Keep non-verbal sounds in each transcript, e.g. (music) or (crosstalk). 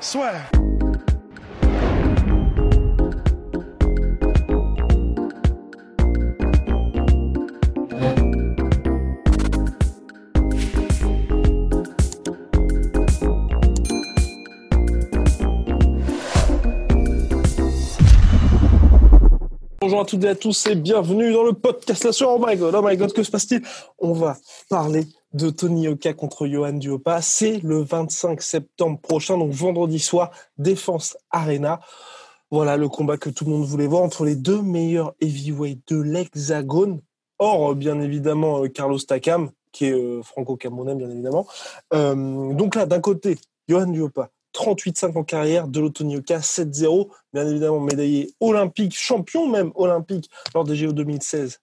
Swear. Bonjour à toutes et à tous et bienvenue dans le podcast. Oh my god, oh my god, que se passe-t-il? On va parler de Tony Yoka contre Johan Duopa. C'est le 25 septembre prochain, donc vendredi soir, Défense Arena. Voilà le combat que tout le monde voulait voir entre les deux meilleurs heavyweights de l'Hexagone. Or, bien évidemment, euh, Carlos Takam, qui est euh, franco-camerounais, bien évidemment. Euh, donc là, d'un côté, Johan Duopa, 38-5 en carrière, de l'Otonioka 7-0, bien évidemment médaillé olympique, champion même olympique lors des JO 2016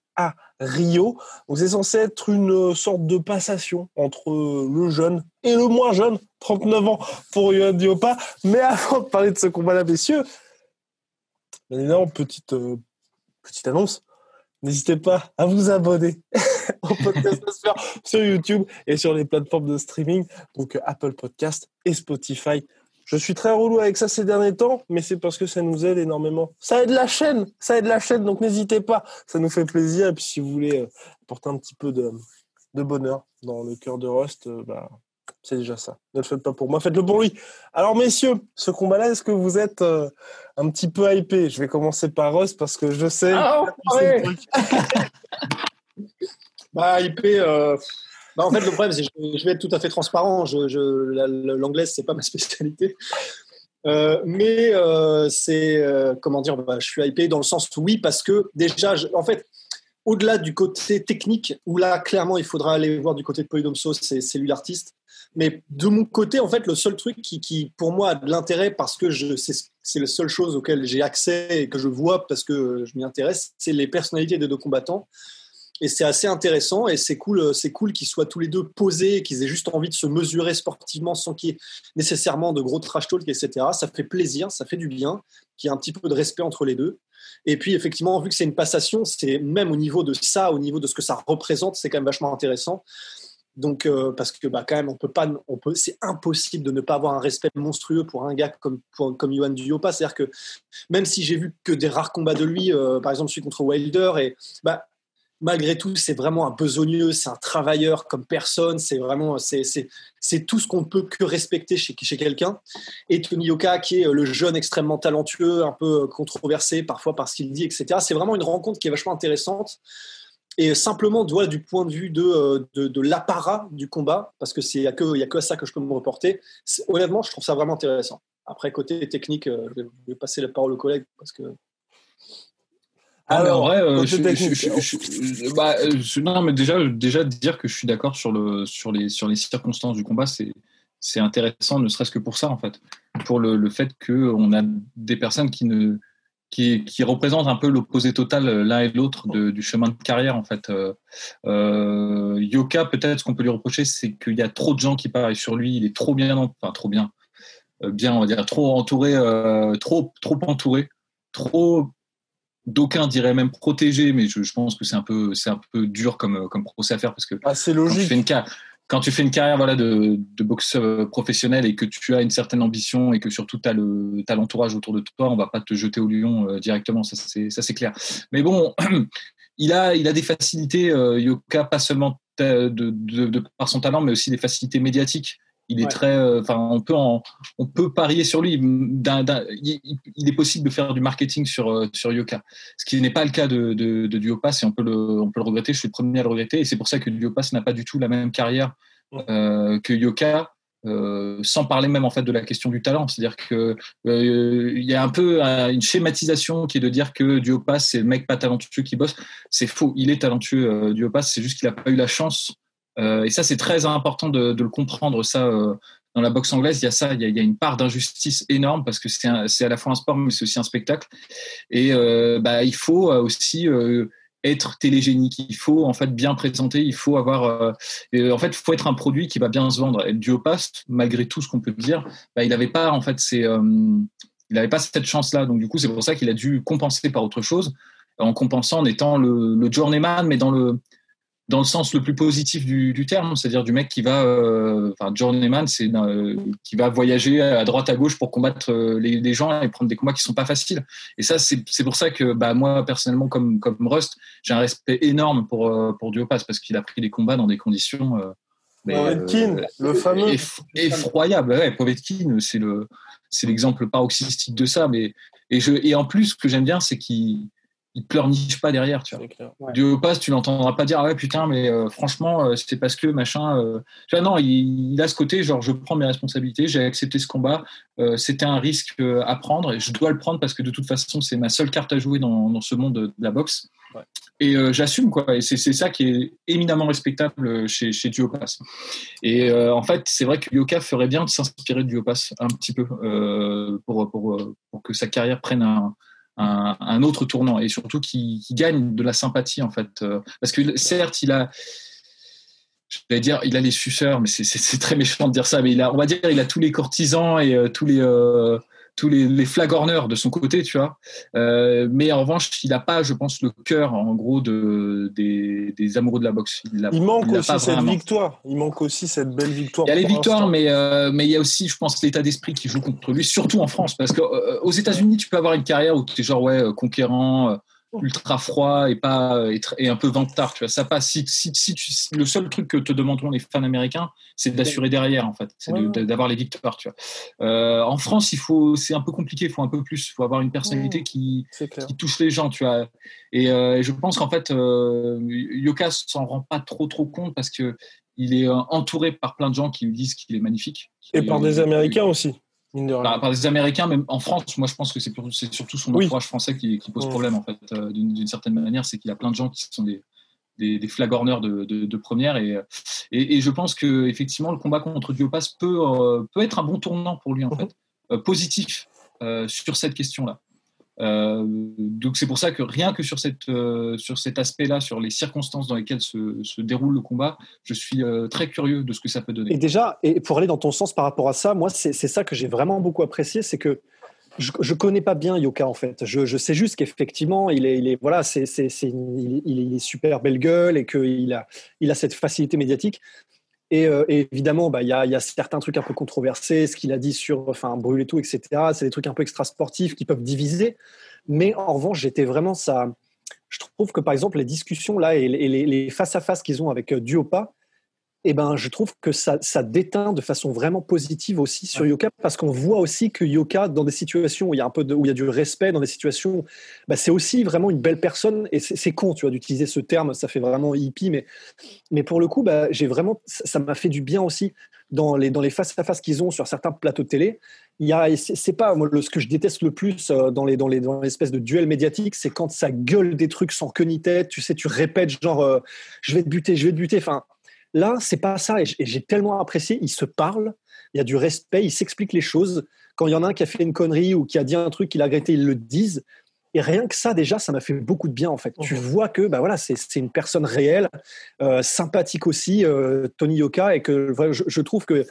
Rio. Donc c'est censé être une sorte de passation entre le jeune et le moins jeune, 39 ans pour Yohan Diopa. Mais avant de parler de ce combat-là, messieurs, évidemment, petite, euh, petite annonce, n'hésitez pas à vous abonner (laughs) au podcast sur YouTube et sur les plateformes de streaming, donc Apple Podcast et Spotify. Je suis très relou avec ça ces derniers temps, mais c'est parce que ça nous aide énormément. Ça aide la chaîne, ça aide la chaîne, donc n'hésitez pas, ça nous fait plaisir. Et puis si vous voulez euh, apporter un petit peu de, de bonheur dans le cœur de Rust, euh, bah, c'est déjà ça. Ne le faites pas pour moi, faites-le pour lui. Alors messieurs, ce combat-là, est-ce que vous êtes euh, un petit peu hypé? Je vais commencer par Rust parce que je sais... Ah, ouais. (laughs) bah, hypé... Bah, en fait, le problème, c'est que je, vais être tout à fait transparent. Je, je, L'anglaise, c'est pas ma spécialité. Euh, mais euh, c'est, euh, comment dire, bah, je suis hypé dans le sens où oui, parce que déjà, en fait, au-delà du côté technique, où là, clairement, il faudra aller voir du côté de Polydomso, c'est, lui l'artiste. Mais de mon côté, en fait, le seul truc qui, qui pour moi, a de l'intérêt, parce que c'est la seule chose auquel j'ai accès et que je vois parce que je m'y intéresse, c'est les personnalités des deux combattants et c'est assez intéressant et c'est cool, c'est cool qu'ils soient tous les deux posés, qu'ils aient juste envie de se mesurer sportivement sans qu'il y ait nécessairement de gros trash talk, etc. Ça fait plaisir, ça fait du bien, qu'il y ait un petit peu de respect entre les deux. Et puis effectivement, vu que c'est une passation, c'est même au niveau de ça, au niveau de ce que ça représente, c'est quand même vachement intéressant. Donc euh, parce que bah quand même on peut pas, on peut, c'est impossible de ne pas avoir un respect monstrueux pour un gars comme pour, comme Johan Duyopa. C'est-à-dire que même si j'ai vu que des rares combats de lui, euh, par exemple celui contre Wilder, et bah malgré tout, c'est vraiment un besogneux, c'est un travailleur comme personne, c'est vraiment, c'est tout ce qu'on peut que respecter chez, chez quelqu'un. Et Tony Yoka, qui est le jeune extrêmement talentueux, un peu controversé parfois par ce qu'il dit, etc. C'est vraiment une rencontre qui est vachement intéressante. Et simplement, doit du point de vue de, de, de l'apparat du combat, parce que c'est, n'y a, que, a que ça que je peux me reporter. Honnêtement, je trouve ça vraiment intéressant. Après, côté technique, euh, je vais passer la parole au collègue parce que alors, en vrai, euh, je, bah, non, mais déjà, déjà dire que je suis d'accord sur le sur les sur les circonstances du combat, c'est c'est intéressant, ne serait-ce que pour ça en fait, pour le, le fait que on a des personnes qui ne qui, qui représentent un peu l'opposé total euh, l'un et l'autre du chemin de carrière en fait. Euh, euh, Yoka, peut-être ce qu'on peut lui reprocher, c'est qu'il y a trop de gens qui parlent sur lui, il est trop bien, enfin trop bien, bien on va dire trop entouré, trop trop entouré, trop d'aucuns diraient même protégé, mais je, pense que c'est un peu, c'est un peu dur comme, comme procès à faire parce que ah, c'est logique. Quand tu, fais une, quand tu fais une carrière voilà, de, de boxe professionnel et que tu as une certaine ambition et que surtout tu as, le, l'entourage autour de toi, on va pas te jeter au lion euh, directement, ça c'est, ça c'est clair. Mais bon, (clears throat) il a, il a des facilités, euh, Yoka, pas seulement de, de, de, par son talent, mais aussi des facilités médiatiques. Il est très, euh, enfin, on peut on peut parier sur lui. il, est possible de faire du marketing sur euh, sur Yoka, ce qui n'est pas le cas de, de, de Duopas et on peut le on peut le regretter. Je suis le premier à le regretter et c'est pour ça que Duopas n'a pas du tout la même carrière euh, que Yoka. sans parler même en fait de la question du talent, c'est-à-dire que il y a un peu une schématisation qui est de dire que Duopas c'est le mec pas talentueux qui bosse. C'est faux, il est talentueux Duopas, c'est juste qu'il n'a pas eu la chance et ça, c'est très important de, le comprendre. Ça, dans la boxe anglaise, il y a ça, il y a, une part d'injustice énorme parce que c'est à la fois un sport, mais c'est aussi un spectacle. Et bah, il faut aussi être télégénique. Il faut en fait bien présenter. Il faut avoir, euh, en fait, faut être un produit qui va bien se vendre. Et Duopass, malgré tout ce qu'on peut dire, bah, il n'avait pas en fait, euh, cette chance-là. Donc du coup, c'est pour ça qu'il a dû compenser par autre chose, en compensant en étant le, le journeyman, mais dans le dans le sens le plus positif du, du terme, c'est-à-dire du mec qui va, euh, enfin journeyman, c'est euh, qui va voyager à droite à gauche pour combattre euh, les, les, gens et prendre des combats qui sont pas faciles. Et ça, c'est pour ça que bah, moi personnellement, comme comme Rust, j'ai un respect énorme pour pour Duopas parce qu'il a pris des combats dans des conditions. Povetkin, le fameux. effroyable. Ouais, Povetkin, c'est le c'est l'exemple paroxystique de ça. Mais et je et en plus, ce que j'aime bien, c'est qu'il il pleurniche pas derrière, tu vois. Du passe, tu l'entendras pas dire ah ouais putain mais euh, franchement euh, c'est parce que machin. Euh, tu vois non, il, a ce côté genre je prends mes responsabilités, j'ai accepté ce combat, c'était un risque à prendre et je dois le prendre parce que de toute façon c'est ma seule carte à jouer dans, ce monde de, la boxe. Et j'assume quoi. Et c'est ça qui est éminemment respectable chez chez Duopas. Et en fait c'est vrai que Yoka ferait bien de s'inspirer de Duopas un petit peu pour, pour pour que sa carrière prenne un un, autre tournant et surtout qui, gagne de la sympathie en fait. Euh, parce que certes, il a, je vais dire, il a les suceurs, mais c'est très méchant de dire ça, mais il a, on va dire, il a tous les courtisans et euh, tous les euh, tous les, les flagorneurs de son côté, tu vois. Euh, mais en revanche, il n'a pas, je pense, le cœur, en gros, de, des, des amoureux de la boxe. Il, manque aussi cette victoire. Il manque aussi cette belle victoire. Il y a les victoires, mais, euh, mais il y a aussi, je pense, l'état d'esprit qui joue contre lui, surtout en France. Parce qu'aux euh, aux États-Unis, tu peux avoir une carrière où tu es genre, ouais, conquérant ultra froid et pas et, un peu vantard tu vois. Ça passe. Si, si, si le seul truc que te demanderont les fans américains c'est d'assurer derrière en fait. C'est d'avoir les victoires tu vois. Euh, en France il faut c'est un peu compliqué il faut un peu plus. Il faut avoir une personnalité qui, qui touche les gens tu vois. Et, euh, je pense qu'en fait euh, Yoka s'en rend pas trop trop compte parce que il est entouré par plein de gens qui lui disent qu'il est magnifique et par des Américains aussi par, des Américains, même en France, moi je pense que c'est surtout son entourage français qui, pose problème en fait, euh, d'une certaine manière, c'est qu'il y a plein de gens qui sont des, des, flagorneurs de, première. Et, et, je pense que effectivement le combat contre Diopas peut, euh, peut être un bon tournant pour lui en mhm. fait, euh, positif sur cette question-là. Euh, donc c'est pour ça que rien que sur, cette, euh, sur cet aspect-là, sur les circonstances dans lesquelles se, se déroule le combat, je suis euh, très curieux de ce que ça peut donner. Et déjà, et pour aller dans ton sens par rapport à ça, moi c'est ça que j'ai vraiment beaucoup apprécié, c'est que je, je connais pas bien Yoka en fait. Je, je sais juste qu'effectivement il est, il est voilà, c'est, il, il, est super belle gueule et qu'il a, il a cette facilité médiatique. Et, évidemment, bah, il y, a, y, a, certains trucs un peu controversés, ce qu'il a dit sur brûler tout, etc. C'est des trucs un peu extra sportifs qui peuvent diviser. Mais en revanche, j'étais vraiment ça. Je trouve que par exemple, les discussions là et les face-à-face qu'ils ont avec Duopa, eh ben, je trouve que ça, ça, déteint de façon vraiment positive aussi sur Yoka parce qu'on voit aussi que Yoka, dans des situations où il y a un peu de, où il y a du respect, dans des situations, bah, c'est aussi vraiment une belle personne et c'est con, tu vois, d'utiliser ce terme, ça fait vraiment hippie, mais, mais pour le coup, bah, j'ai vraiment, ça m'a fait du bien aussi dans les, dans les face à face qu'ils ont sur certains plateaux de télé. Il y a, c'est pas moi, ce que je déteste le plus euh, dans les dans les dans l'espèce de duel médiatique, c'est quand ça gueule des trucs sans queue ni tête. Tu sais, tu répètes genre, euh, je vais te buter, je vais te buter. Enfin, Là, c'est pas ça. Et j'ai tellement apprécié. Ils se parlent, il y a du respect, ils s'expliquent les choses. Quand il y en a un qui a fait une connerie ou qui a dit un truc qu'il a regretté, ils le disent. Et rien que ça, déjà, ça m'a fait beaucoup de bien, en fait. Tu vois que bah voilà, c'est une personne réelle, euh, sympathique aussi, euh, Tony Yoka, et que je, trouve que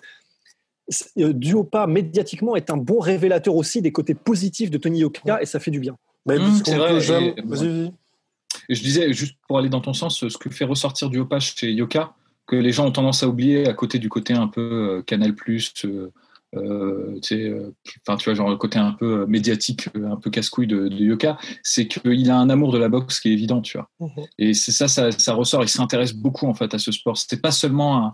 euh, Duopa, médiatiquement, est un bon révélateur aussi des côtés positifs de Tony Yoka, et ça fait du bien. Mmh, c'est vrai. Et, je disais, juste pour aller dans ton sens, ce que fait ressortir Duopa chez Yoka, que les gens ont tendance à oublier à côté du côté un peu euh, Canal Plus, euh, euh, enfin tu vois genre le côté un peu médiatique, un peu casse-couille de, Yoka, c'est qu'il a un amour de la boxe qui est évident, tu vois. Mhm. Et c'est ça, ça, ressort. Il s'intéresse beaucoup en fait à ce sport. C'est pas seulement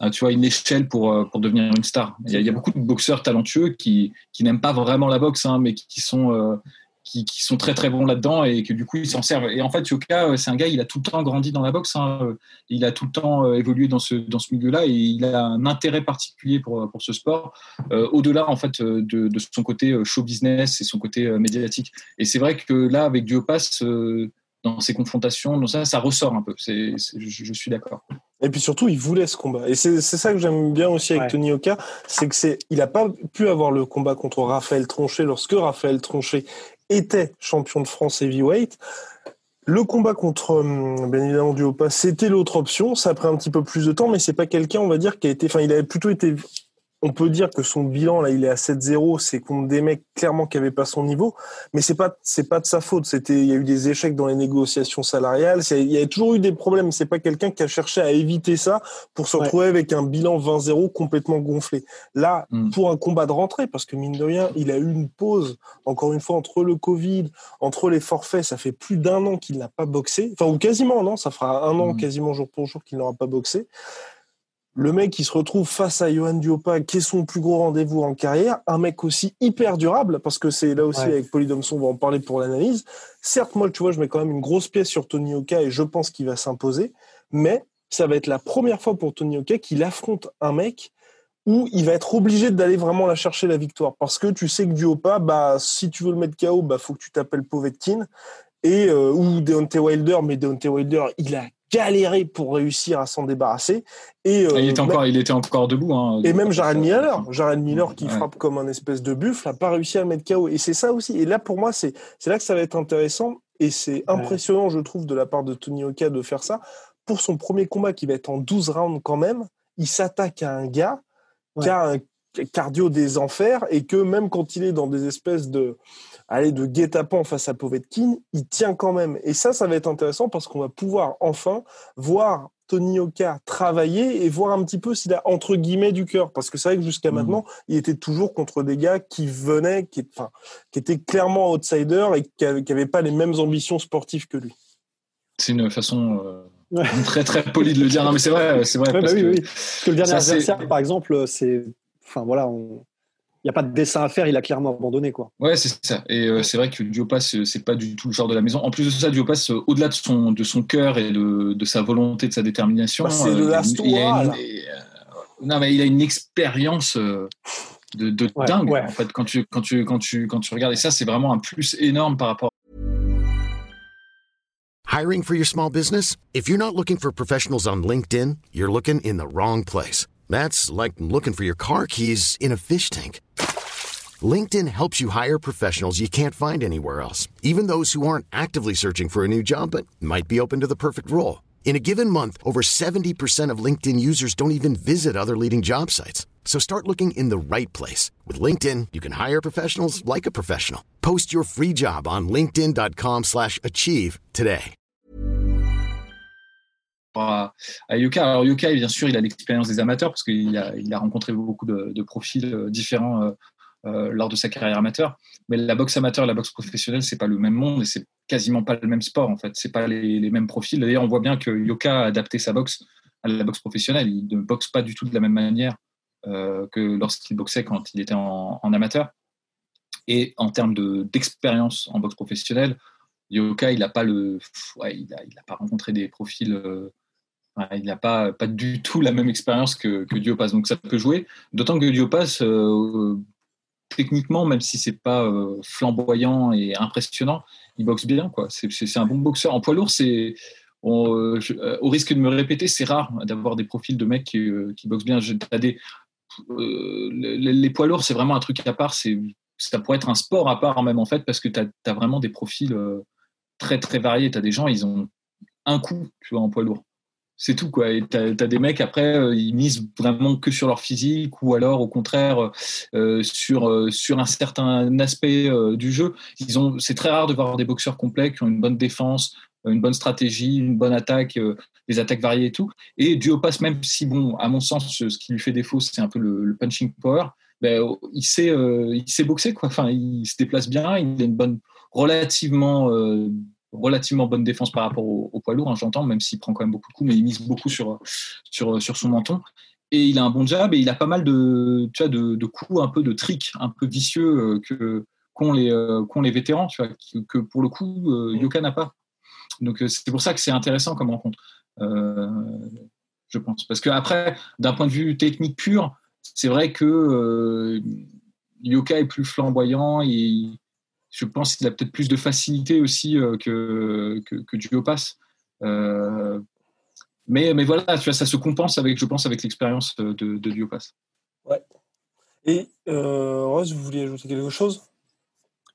un, tu vois, une échelle pour, pour devenir une star. Il y, a, beaucoup de boxeurs talentueux qui, qui n'aiment pas vraiment la boxe, hein, mais qui sont, qui, sont très très bons là-dedans et que du coup ils s'en servent. Et en fait, Yoka, euh, c'est un gars, il a tout le temps grandi dans la boxe, hein. il a tout le temps euh, évolué dans ce, dans ce milieu-là et il a un intérêt particulier pour, pour ce sport, euh, au-delà en fait de, de, son côté show business et son côté médiatique. Et c'est vrai que là, avec Diopass, dans ses confrontations. Donc ça, ça ressort un peu. C'est, je, suis d'accord. Et puis surtout, il voulait ce combat. Et c'est, ça que j'aime bien aussi avec Tony Oka, c'est que c'est, il n'a pas pu avoir le combat contre Raphaël Tronchet lorsque Raphaël Tronchet était champion de France heavyweight. Le combat contre hum, bien évidemment c'était l'autre option. Ça a pris un petit peu plus de temps, mais c'est pas quelqu'un, on va dire, qui a été. Enfin, il avait plutôt été on peut dire que son bilan là, il est à 7-0, c'est contre des mecs clairement qui n'avaient pas son niveau, mais c'est pas c'est pas de sa faute. C'était il y a eu des échecs dans les négociations salariales, il y a toujours eu des problèmes. C'est pas quelqu'un qui a cherché à éviter ça pour se retrouver avec un bilan 20-0 complètement gonflé. Là, hmm. pour un combat de rentrée, parce que mine de rien, il a eu une pause. Encore une fois, entre le Covid, entre les forfaits, ça fait plus d'un an qu'il n'a pas boxé, enfin ou quasiment non, ça fera un an hmm. quasiment jour pour jour qu'il n'aura pas boxé le mec qui se retrouve face à Johan Duopa, qui est son plus gros rendez-vous en carrière, un mec aussi hyper durable, parce que c'est là aussi avec Polydomson, on va en parler pour l'analyse. Certes, moi, tu vois, je mets quand même une grosse pièce sur Tony Oka et je pense qu'il va s'imposer, mais ça va être la première fois pour Tony Oka qu'il affronte un mec où il va être obligé d'aller vraiment la chercher la victoire, parce que tu sais que Duopa, bah, si tu veux le mettre KO, bah, faut que tu t'appelles Povetkin, et euh, ou Deontay Wilder, mais Deontay Wilder, il a galéré pour réussir à s'en débarrasser. Et, euh, il, était encore, il était encore debout. Hein, et même Jared Miller, Jared Miller qui frappe comme un espèce de buffle, n'a pas réussi à mettre KO. Et c'est ça aussi. Et là, pour moi, c'est là que ça va être intéressant. Et c'est impressionnant, je trouve, de la part de Tony Oka de faire ça. Pour son premier combat qui va être en 12 rounds quand même, il s'attaque à un gars qui a un cardio des enfers et que même quand il est dans des espèces de aller de guet-apens face à Povetkin, il tient quand même. Et ça, ça va être intéressant parce qu'on va pouvoir enfin voir Tony Oka travailler et voir un petit peu s'il a entre guillemets du cœur. Parce que c'est vrai que jusqu'à mmh. maintenant, il était toujours contre des gars qui venaient, qui, enfin, qui étaient clairement outsiders et qui n'avaient pas les mêmes ambitions sportives que lui. C'est une façon euh, (laughs) très très polie de le dire. Non, mais c'est vrai, c'est vrai. Bah parce, que, oui, que le dernier adversaire, par exemple, c'est, enfin voilà, on, il n'y a pas de dessin à faire, il a clairement abandonné. Quoi. Ouais, c'est ça. Et euh, c'est vrai que Diopas, euh, c'est pas du tout le genre de la maison. En plus de ça, Diopas, euh, au-delà de son, de son cœur et de, de sa volonté, de sa détermination, bah, c'est de la Non, mais il a une expérience de, de dingue, en fait, quand tu, quand, tu, quand, tu, quand tu regardes. Et ça, c'est vraiment un plus énorme par rapport. Hiring for your small business? If you're not looking for professionals on LinkedIn, you're looking in the wrong place. That's like looking for your car keys in a fish tank. LinkedIn helps you hire professionals you can't find anywhere else, even those who aren't actively searching for a new job but might be open to the perfect role. In a given month, over 70% of LinkedIn users don't even visit other leading job sites. So start looking in the right place. With LinkedIn, you can hire professionals like a professional. Post your free job on linkedin.com slash achieve today. À, Yuka. Alors Yuka, bien sûr, il a l'expérience des amateurs parce qu'il a, il a rencontré beaucoup de, de profils euh, différents euh, lors de sa carrière amateur. Mais la boxe amateur et la boxe professionnelle, c'est pas le même monde et c'est quasiment pas le même sport en fait. C'est pas les, mêmes profils. D'ailleurs, on voit bien que Yoka a adapté sa boxe à la boxe professionnelle. Il ne boxe pas du tout de la même manière euh, que lorsqu'il boxait quand il était en, amateur. Et en termes d'expérience en boxe professionnelle, Yoka, il n'a pas le, il a, pas rencontré des profils. Euh, il n'a pas, pas du tout la même expérience que, que Diopas, donc ça peut jouer. D'autant que Diopas, euh, techniquement, même si c'est pas euh, flamboyant et impressionnant, il boxe bien. Quoi. C'est, un bon boxeur. En poids lourd, c'est, euh, euh, au risque de me répéter, c'est rare d'avoir des profils de mecs qui, boxent bien. les, poids lourds, c'est vraiment un truc à part. C'est, ça pourrait être un sport à part, même en fait, parce que tu as, vraiment des profils très très variés. Tu as des gens, ils ont un coup tu vois, en poids lourd c'est tout quoi. Et t'as as des mecs après, euh, ils misent vraiment que sur leur physique ou alors au contraire euh, sur euh, sur un certain aspect du jeu. Ils ont, c'est très rare de voir des boxeurs complets qui ont une bonne défense, une bonne stratégie, une bonne attaque, des attaques variées et tout. Et passe même si bon, à mon sens, ce qui lui fait défaut, c'est un peu le, punching power. Ben, il sait, il sait boxer quoi. Enfin, il se déplace bien, il a une bonne relativement relativement bonne défense par rapport au, poids lourd, hein, j'entends, même s'il prend quand même beaucoup de coups, mais il mise beaucoup sur, son menton. Et il a un bon jab et il a pas mal de, coups, un peu de tricks, un peu vicieux euh, que qu'ont les, euh, vétérans, tu vois, que, pour le coup, euh, Yoka n'a pas. Donc c'est pour ça que c'est intéressant comme rencontre, je pense. Parce qu'après, d'un point de vue technique pur, c'est vrai que Yoka est plus flamboyant et je pense qu'il a peut-être plus de facilité aussi que, que, que Duopas. mais, mais voilà, tu vois, ça se compense avec, je pense, avec l'expérience de, de Duopas. Ouais. Et Rose, vous vouliez ajouter quelque chose?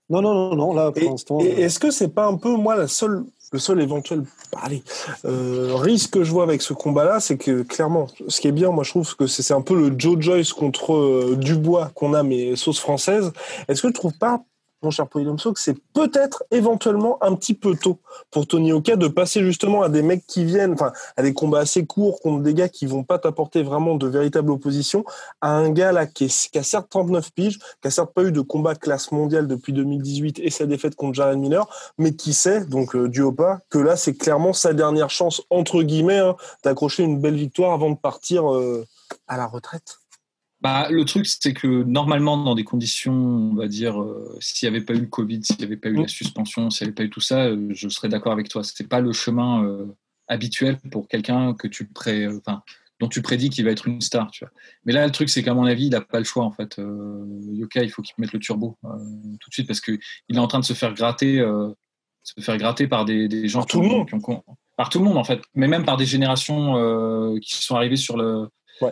Non, non, non, non, là, pour l'instant. Et, est-ce que c'est pas un peu, moi, la seule le seul éventuel allez, euh, risque que je vois avec ce combat-là, c'est que clairement, ce qui est bien, moi je trouve que c'est un peu le Joe Joyce contre euh, Dubois qu'on a, mais sauce française. Est-ce que tu trouves pas mon cher Polydomso, que c'est peut-être éventuellement un petit peu tôt pour Tony Oka de passer justement à des mecs qui viennent, enfin, à des combats assez courts contre des gars qui vont pas t'apporter vraiment de véritable opposition, à un gars là qui, a certes 39 piges, qui a certes pas eu de combat classe mondiale depuis 2018 et sa défaite contre Jared Miller, mais qui sait, donc euh, du pas, que là c'est clairement sa dernière chance, entre guillemets, hein, d'accrocher une belle victoire avant de partir euh, à la retraite. Bah, le truc, c'est que normalement, dans des conditions, on va dire, euh, s'il n'y avait pas eu le Covid, s'il n'y avait pas eu la mm. suspension, s'il n'y avait pas eu tout ça, euh, je serais d'accord avec toi. Ce n'est pas le chemin euh, habituel pour quelqu'un que tu pré... enfin, dont tu prédis qu'il va être une star. Tu vois. Mais là, le truc, c'est qu'à mon avis, il n'a pas le choix. En fait. Yoka, il faut qu'il mette le turbo tout de suite parce qu'il est en train de se faire gratter, se faire gratter par des, des gens. Par tout le monde. par tout le monde, en fait. Mais même par des générations qui sont arrivées sur le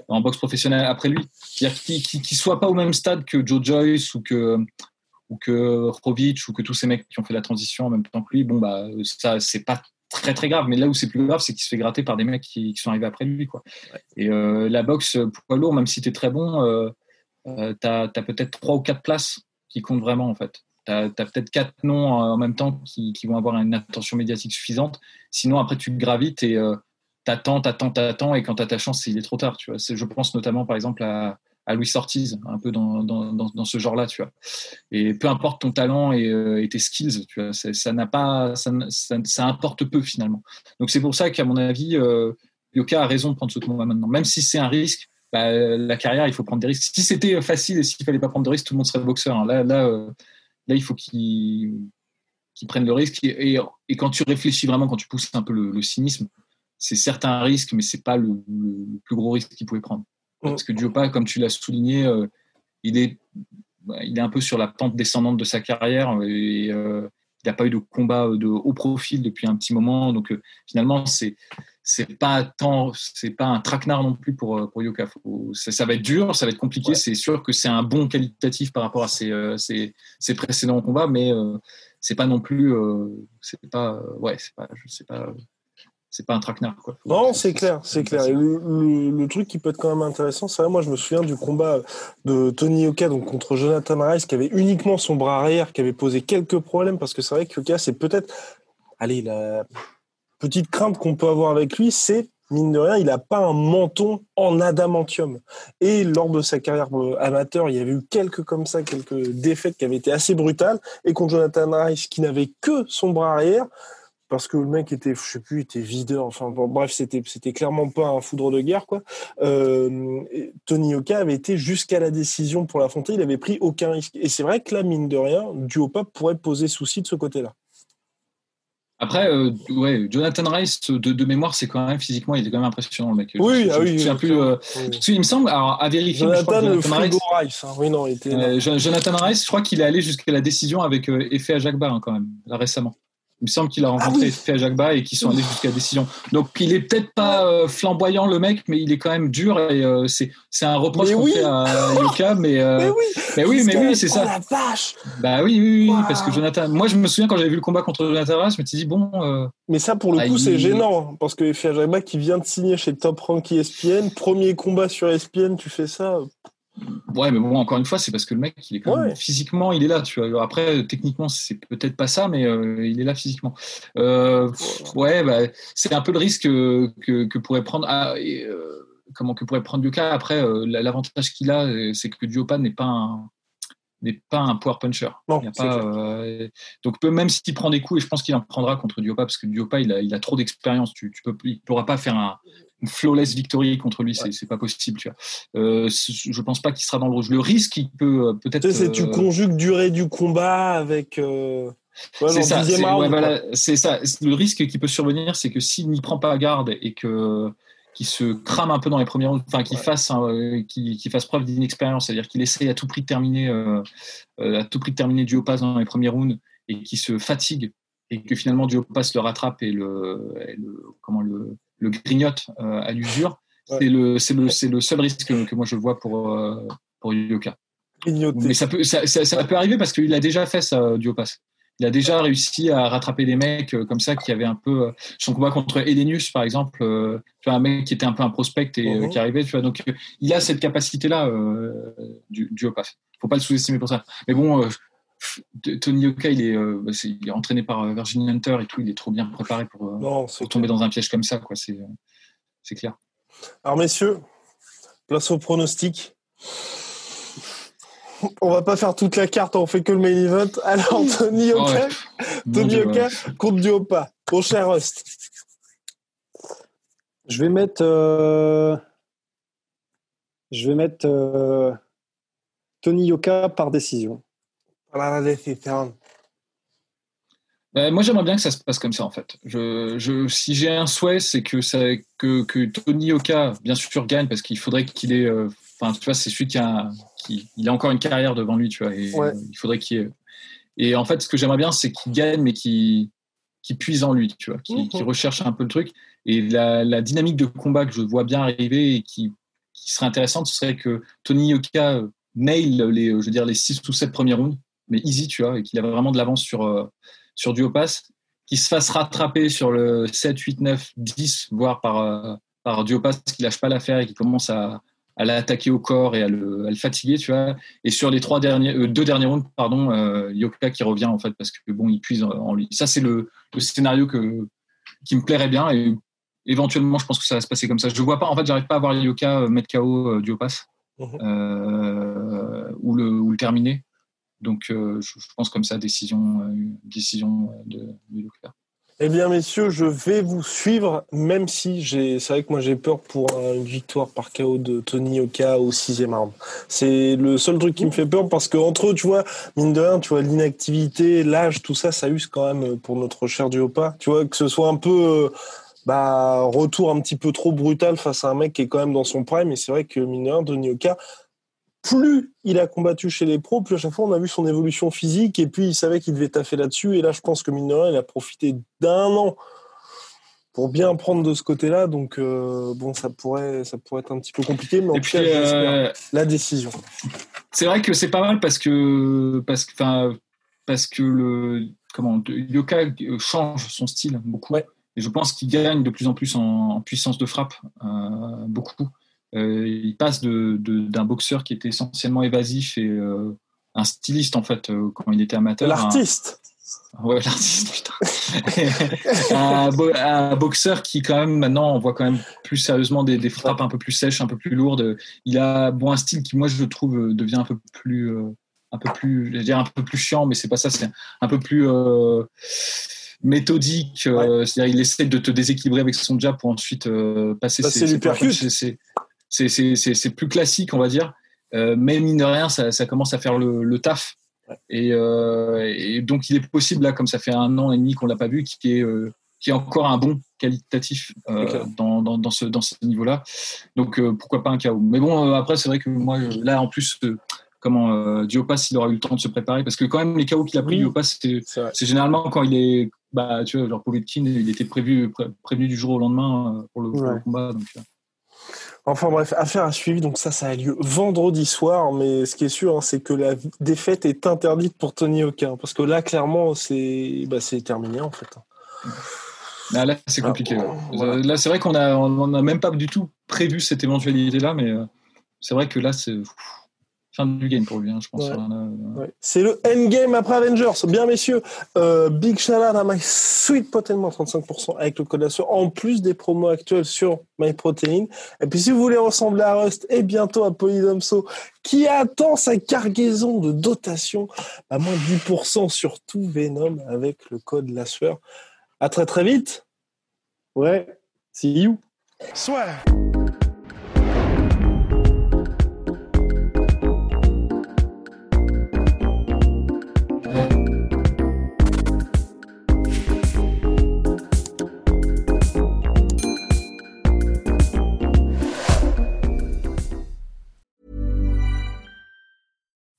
en boxe professionnelle après lui. C'est-à-dire qu'il ne soit pas au même stade que Joe Joyce ou que ou que ou que tous ces mecs qui ont fait la transition en même temps que lui. Bon bah ça c'est pas très très grave, mais là où c'est plus grave, c'est qu'il se fait gratter par des mecs qui, sont arrivés après lui quoi. Et euh, la boxe poids lourd, même si tu es très bon, euh, euh, tu as, peut-être trois ou quatre places qui comptent vraiment en fait. Tu as, peut-être quatre noms en même temps qui, qui, vont avoir une attention médiatique suffisante. Sinon, après, tu gravites et t'attends, t'attends, t'attends, et quand t'as ta chance, il est trop tard, tu vois. Je pense notamment, par exemple, à, à Louis Ortiz, un peu dans, dans, dans, ce genre-là, tu vois. Et peu importe ton talent et, euh, tes skills, tu vois, ça n'a pas, ça, ça, importe peu finalement. Donc c'est pour ça qu'à mon avis, euh, Yoka a raison de prendre ce combat maintenant, même si c'est un risque. Bah, la carrière, il faut prendre des risques. Si c'était facile et s'il fallait pas prendre de risques, tout le monde serait boxeur. Hein. Là, là, euh, là, il faut qu'il qu prenne le risque. Et, et, quand tu réfléchis vraiment, quand tu pousses un peu le cynisme, c'est certes un risque, mais c'est pas le, plus gros risque qu'il pouvait prendre. Parce que Diopa, comme tu l'as souligné, euh, il, est, bah, il est un peu sur la pente descendante de sa carrière et euh, il n'a pas eu de combat de haut profil depuis un petit moment. Donc euh, finalement, c'est c'est pas tant c'est pas un traquenard non plus pour pour Yoka. ça, va être dur, ça va être compliqué. C'est sûr que c'est un bon qualitatif par rapport à ses, ses, ses précédents combats, mais c'est pas non plus c'est pas ouais c'est pas je sais pas c'est pas un traquenard. Quoi. Non, c'est clair, c'est clair. le, truc qui peut être quand même intéressant, c'est moi je me souviens du combat de Tony Oka donc, contre Jonathan Rice qui avait uniquement son bras arrière, qui avait posé quelques problèmes parce que c'est vrai que Oka, c'est peut-être, allez, la petite crainte qu'on peut avoir avec lui, c'est mine de rien, il n'a pas un menton en adamantium. Et lors de sa carrière euh, amateur, il y avait eu quelques comme ça, quelques défaites qui avaient été assez brutales. Et contre Jonathan Rice, qui n'avait que son bras arrière, parce que le mec était, je sais plus, était videur. Enfin, bref, c'était, c'était clairement pas un foudre de guerre, quoi. Euh, Tony Oka avait été jusqu'à la décision pour l'affronter. Il avait pris aucun risque. Et c'est vrai que là, mine de rien, Duopa pourrait poser souci de ce côté-là. Après, euh, ouais, Jonathan Rice, de, mémoire, c'est quand même physiquement, il était quand même impressionnant, le mec. Oui, ah oui. plus, euh, il me semble, alors, à vérifier. Jonathan, je Jonathan Rice, Rice hein. oui, non, il était. Jonathan Rice, je crois qu'il est allé jusqu'à la décision avec effet à Jacques Barre, hein, quand même, là, récemment. Il me semble qu'il a ah rencontré ah Jacques et qu'ils sont allés jusqu'à la décision. Donc il est peut-être pas euh, flamboyant le mec, mais il est quand même dur et euh, c'est c'est un reproche qu'on fait à Yoka, mais, euh, mais oui, mais oui, mais oui, c'est ça. La vache. Bah oui, oui, oui parce que Jonathan. Moi, je me souviens quand j'avais vu le combat contre Jonathan je me suis dit bon. mais ça, pour le bah, coup, c'est gênant hein, parce que Jacques qui vient de signer chez Top Rank ESPN, premier combat sur ESPN, tu fais ça. Ouais, mais bon, encore une fois, c'est parce que le mec, il est quand même, physiquement, il est là. Tu vois. Après, techniquement, c'est peut-être pas ça, mais euh, il est là physiquement. Euh, ouais, bah, c'est un peu le risque que, que pourrait prendre. Ah, euh, comment que pourrait prendre Duka Après, l'avantage qu'il a, c'est que Duopa n'est pas un n'est pas un power puncher. Non, donc même s'il prend des coups, et je pense qu'il en prendra contre Duopa parce que Duopa il a, il a trop d'expérience. Tu, tu peux, il ne pourra pas faire un, flawless victory contre lui, c'est pas possible. Tu vois. Euh, je pense pas qu'il sera dans le rouge. Le risque, il peut euh, peut-être. Tu, tu euh, conjugues durée du combat avec. c'est ça, c'est ça. Le risque qui peut survenir, c'est que s'il n'y prend pas garde et que qui se crame un peu dans les premiers rounds, enfin qui fasse qui, qui, fasse preuve d'inexpérience, c'est-à-dire qu'il essaye à tout prix de terminer à tout prix de terminer du haut pass dans les premiers rounds et qui se fatigue et que finalement du haut pass le rattrape et le, le comment le, le grignote à l'usure. C'est le, c'est le, c'est le seul risque que, moi je vois pour, pour Yoka. Mais ça peut, ça, ça, peut arriver parce qu'il a déjà fait ça du haut pass. Il a déjà réussi à rattraper des mecs euh, comme ça qui avaient un peu. Euh, son combat contre Elenius, par exemple, euh, tu vois, un mec qui était un peu un prospect et mhm. qui arrivait, tu vois. Donc, il a cette capacité-là du, du haut pass. Faut pas le sous-estimer pour ça. Mais bon, Tony Yoka, il est, bah, il est, entraîné par Virginia Hunter et tout. Il est trop bien préparé pour, pour tomber dans un piège comme ça, quoi. C'est, clair. Alors, messieurs, place au pronostic on va pas faire toute la carte, on fait que le main event. Alors, (laughs) Tony Oka, Tony Oka contre. Mon cher Rust. Je vais mettre. Euh, je vais mettre euh, Tony Yoka par décision. La décision. Ben, moi, j'aimerais bien que ça se passe comme ça, en fait. Je, si j'ai un souhait, c'est que, que, que Tony Oka, bien sûr, gagne parce qu'il faudrait qu'il ait. Euh, enfin, tu vois, c'est celui qui a, il a encore une carrière devant lui, tu vois. Et, euh, il faudrait qu'il ait... Et en fait, ce que j'aimerais bien, c'est qu'il gagne, mais qu'il puise en lui, tu vois, qu'il mhm. recherche un peu le truc. Et la, dynamique de combat que je vois bien arriver et qui, serait intéressante, ce serait que Tony Yoka euh, nail les, je veux dire, les 6 ou 7 premiers rounds, mais easy, tu vois, et qu'il a vraiment de l'avance sur, euh, sur du pass, qu'il se fasse rattraper sur le 7, 8, 9, 10, voire par, par du pass, qu'il lâche pas l'affaire et qu'il commence à, à l'attaquer au corps et à le, fatiguer, tu vois. Et sur les trois derniers, euh, deux derniers rounds, pardon, euh, Yoka qui revient en fait parce que bon, il puise en lui. Ça, c'est le, scénario que qui me plairait bien et éventuellement, je pense que ça va se passer comme ça. Je vois pas, en fait, j'arrive pas à voir Yoka euh, mettre KO mhm. ou le ou le terminer. Donc, je, pense comme ça, décision, décision de, de Yoka. Eh bien, messieurs, je vais vous suivre, même si j'ai, c'est vrai que moi j'ai peur pour une victoire par KO de Tony Oka au sixième round. C'est le seul truc qui me fait peur parce que entre eux, tu vois, mine de rien, tu vois, l'inactivité, l'âge, tout ça, ça use quand même pour notre cher Duopa. Tu vois, que ce soit un peu, bah, retour un petit peu trop brutal face à un mec qui est quand même dans son prime. Et c'est vrai que mine de rien, Tony Oka, plus il a combattu chez les pros, plus à chaque fois on a vu son évolution physique et puis il savait qu'il devait taffer là-dessus. Et là, je pense que mine il a profité d'un an pour bien prendre de ce côté-là. Donc, euh, bon, ça pourrait, ça pourrait être un petit peu compliqué, mais en tout cas, euh, la décision. C'est vrai que c'est pas mal parce que, parce que, parce que le, comment, Yoka change son style beaucoup. Et je pense qu'il gagne de plus en plus en, puissance de frappe, euh, beaucoup. Euh, il passe d'un de, boxeur qui était essentiellement évasif et euh, un styliste en fait euh, quand il était amateur. L'artiste. Ouais, l'artiste, putain. (laughs) un, boxeur qui, quand même, maintenant, on voit quand même plus sérieusement des, frappes un peu plus sèches, un peu plus lourdes. Il a bon, un style qui, moi, je trouve, devient un peu plus, un peu plus, je vais dire un peu plus chiant, mais c'est pas ça, c'est un peu plus méthodique. C'est-à-dire, il essaie de te déséquilibrer avec son jab pour ensuite passer bah, ses, ses, c'est plus classique, on va dire. Euh, mais mine de rien, ça, commence à faire le, taf. Euh, et, donc, il est possible, là, comme ça fait un an et demi qu'on l'a pas vu, qu'il y, ait, euh, encore un bon qualitatif dans, dans, ce, dans ce niveau-là. Donc, pourquoi pas un KO. Mais bon, après, c'est vrai que moi, là, en plus, comment Diopas, il aura eu le temps de se préparer parce que quand même, les KO qu'il a pris, Diopas, c'est généralement quand il est. Bah, tu vois, genre Povetkin, il était prévu, prévenu du jour au lendemain pour le, pour le combat. Donc, Enfin bref, affaire à suivre. Donc ça, ça a lieu vendredi soir. Mais ce qui est sûr, hein, c'est que la défaite est interdite pour Tony Hawk. parce que là, clairement, c'est bah, terminé en fait. Ah, là, c'est compliqué. Euh, là, c'est vrai qu'on n'a on même pas du tout prévu cette éventualité-là, mais euh, c'est vrai que là, c'est fin du game pour lui, hein, je pense. C'est le endgame après Avengers. Bien, messieurs, euh, big shout out à My Sweet Protein, 35% avec le code ASSUR, en plus des promos actuels sur MyProtein. Et puis, si vous voulez ressembler à Rust et bientôt à Polydomso, qui attend sa cargaison de dotation, à moins de 10% sur tout Venom avec le code LASSUR. À très très vite. Ouais, see you. Soit.